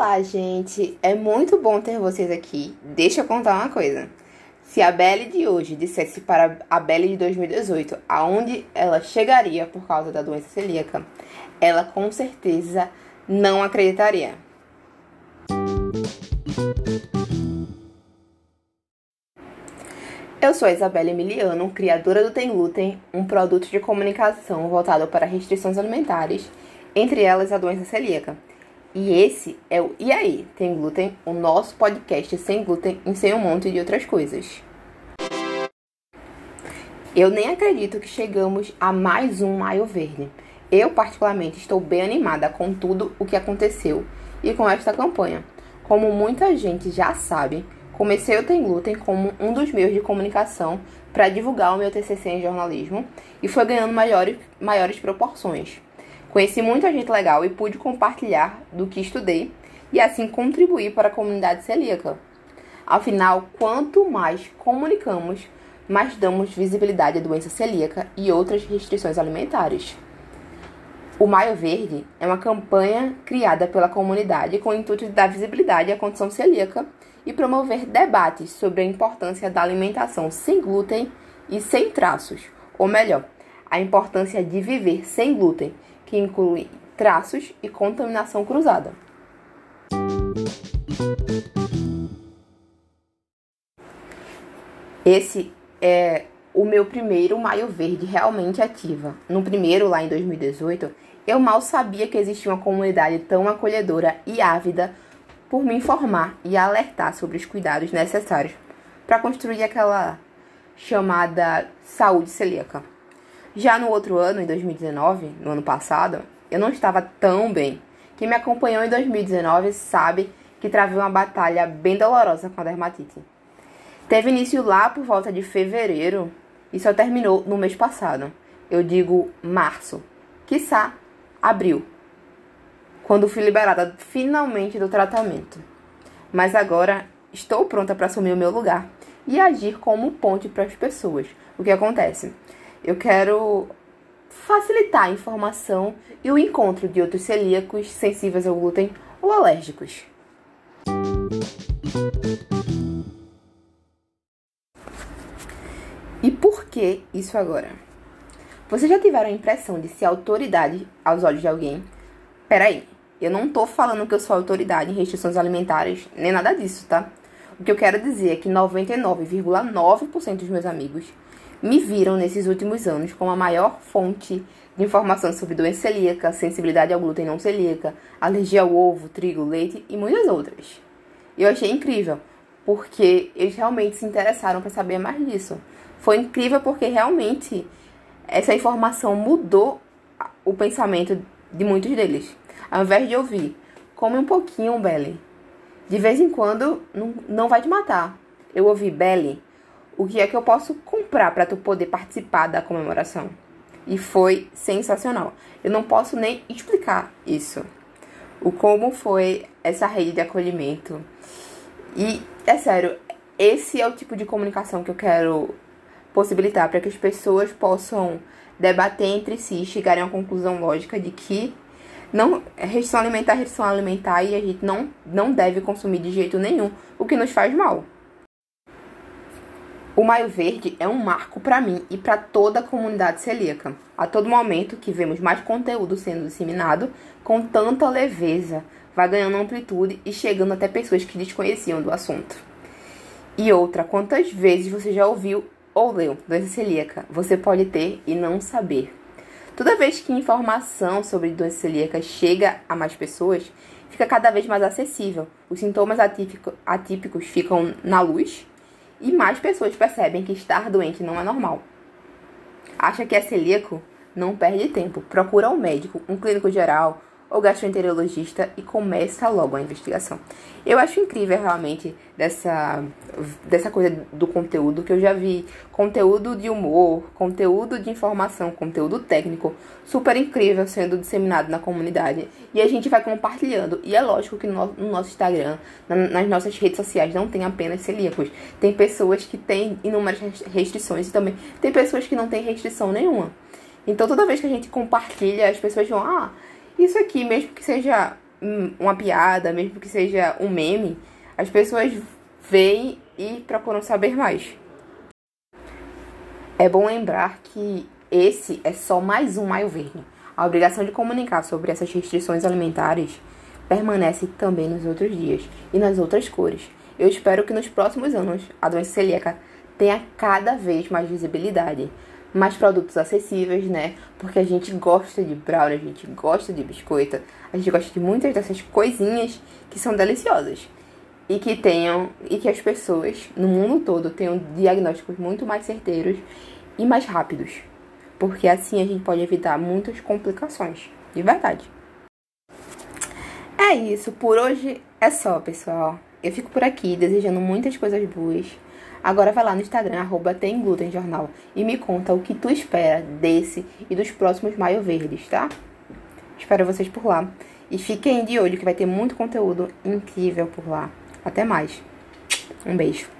Olá, gente! É muito bom ter vocês aqui. Deixa eu contar uma coisa. Se a Belle de hoje dissesse para a Belle de 2018 aonde ela chegaria por causa da doença celíaca, ela com certeza não acreditaria. Eu sou a Isabela Emiliano, criadora do Tem um produto de comunicação voltado para restrições alimentares, entre elas a doença celíaca. E esse é o E aí, tem glúten? O nosso podcast sem glúten e sem um monte de outras coisas. Eu nem acredito que chegamos a mais um Maio Verde. Eu, particularmente, estou bem animada com tudo o que aconteceu e com esta campanha. Como muita gente já sabe, comecei o Tem Glúten como um dos meios de comunicação para divulgar o meu TCC em jornalismo e foi ganhando maiores, maiores proporções. Conheci muita gente legal e pude compartilhar do que estudei e assim contribuir para a comunidade celíaca. Afinal, quanto mais comunicamos, mais damos visibilidade à doença celíaca e outras restrições alimentares. O Maio Verde é uma campanha criada pela comunidade com o intuito de dar visibilidade à condição celíaca e promover debates sobre a importância da alimentação sem glúten e sem traços, ou melhor, a importância de viver sem glúten que inclui traços e contaminação cruzada. Esse é o meu primeiro Maio Verde realmente ativa. No primeiro, lá em 2018, eu mal sabia que existia uma comunidade tão acolhedora e ávida por me informar e alertar sobre os cuidados necessários para construir aquela chamada saúde celíaca. Já no outro ano, em 2019, no ano passado, eu não estava tão bem. Quem me acompanhou em 2019 sabe que travei uma batalha bem dolorosa com a dermatite. Teve início lá por volta de fevereiro e só terminou no mês passado. Eu digo março, quiçá abril, quando fui liberada finalmente do tratamento. Mas agora estou pronta para assumir o meu lugar e agir como ponte para as pessoas. O que acontece? Eu quero facilitar a informação e o encontro de outros celíacos sensíveis ao glúten ou alérgicos. E por que isso agora? Vocês já tiveram a impressão de ser autoridade aos olhos de alguém? Peraí, eu não tô falando que eu sou autoridade em restrições alimentares, nem nada disso, tá? O que eu quero dizer é que 99,9% dos meus amigos me viram nesses últimos anos como a maior fonte de informação sobre doença celíaca, sensibilidade ao glúten não celíaca, alergia ao ovo, trigo, leite e muitas outras. Eu achei incrível, porque eles realmente se interessaram para saber mais disso. Foi incrível porque realmente essa informação mudou o pensamento de muitos deles. Ao invés de ouvir, come um pouquinho, Belly. De vez em quando, não, não vai te matar. Eu ouvi, Belly, o que é que eu posso comprar para tu poder participar da comemoração. E foi sensacional. Eu não posso nem explicar isso. O como foi essa rede de acolhimento. E é sério, esse é o tipo de comunicação que eu quero possibilitar para que as pessoas possam debater entre si e chegarem a uma conclusão lógica de que não restrição alimentar, restrição alimentar e a gente não, não deve consumir de jeito nenhum o que nos faz mal. O Maio Verde é um marco para mim e para toda a comunidade celíaca. A todo momento que vemos mais conteúdo sendo disseminado com tanta leveza, vai ganhando amplitude e chegando até pessoas que desconheciam do assunto. E outra, quantas vezes você já ouviu ou leu doença celíaca? Você pode ter e não saber. Toda vez que informação sobre doença celíaca chega a mais pessoas, fica cada vez mais acessível. Os sintomas atípico, atípicos ficam na luz e mais pessoas percebem que estar doente não é normal. Acha que é celíaco? Não perde tempo. Procura um médico, um clínico geral, ou gastroenterologista e começa logo a investigação. Eu acho incrível realmente dessa, dessa coisa do conteúdo que eu já vi conteúdo de humor, conteúdo de informação, conteúdo técnico super incrível sendo disseminado na comunidade e a gente vai compartilhando. E é lógico que no, no nosso Instagram, na, nas nossas redes sociais, não tem apenas celíacos. Tem pessoas que têm inúmeras restrições e também tem pessoas que não têm restrição nenhuma. Então toda vez que a gente compartilha, as pessoas vão, ah, isso aqui, mesmo que seja uma piada, mesmo que seja um meme, as pessoas veem e procuram saber mais. É bom lembrar que esse é só mais um maio verde. A obrigação de comunicar sobre essas restrições alimentares permanece também nos outros dias e nas outras cores. Eu espero que nos próximos anos a doença celíaca tenha cada vez mais visibilidade, mais produtos acessíveis, né? Porque a gente gosta de brownie, a gente gosta de biscoito, a gente gosta de muitas dessas coisinhas que são deliciosas e que tenham e que as pessoas no mundo todo tenham diagnósticos muito mais certeiros e mais rápidos, porque assim a gente pode evitar muitas complicações, de verdade. É isso, por hoje é só, pessoal. Eu fico por aqui desejando muitas coisas boas. Agora vai lá no Instagram, arroba tem glúten jornal, e me conta o que tu espera desse e dos próximos Maio Verdes, tá? Espero vocês por lá. E fiquem de olho que vai ter muito conteúdo incrível por lá. Até mais. Um beijo.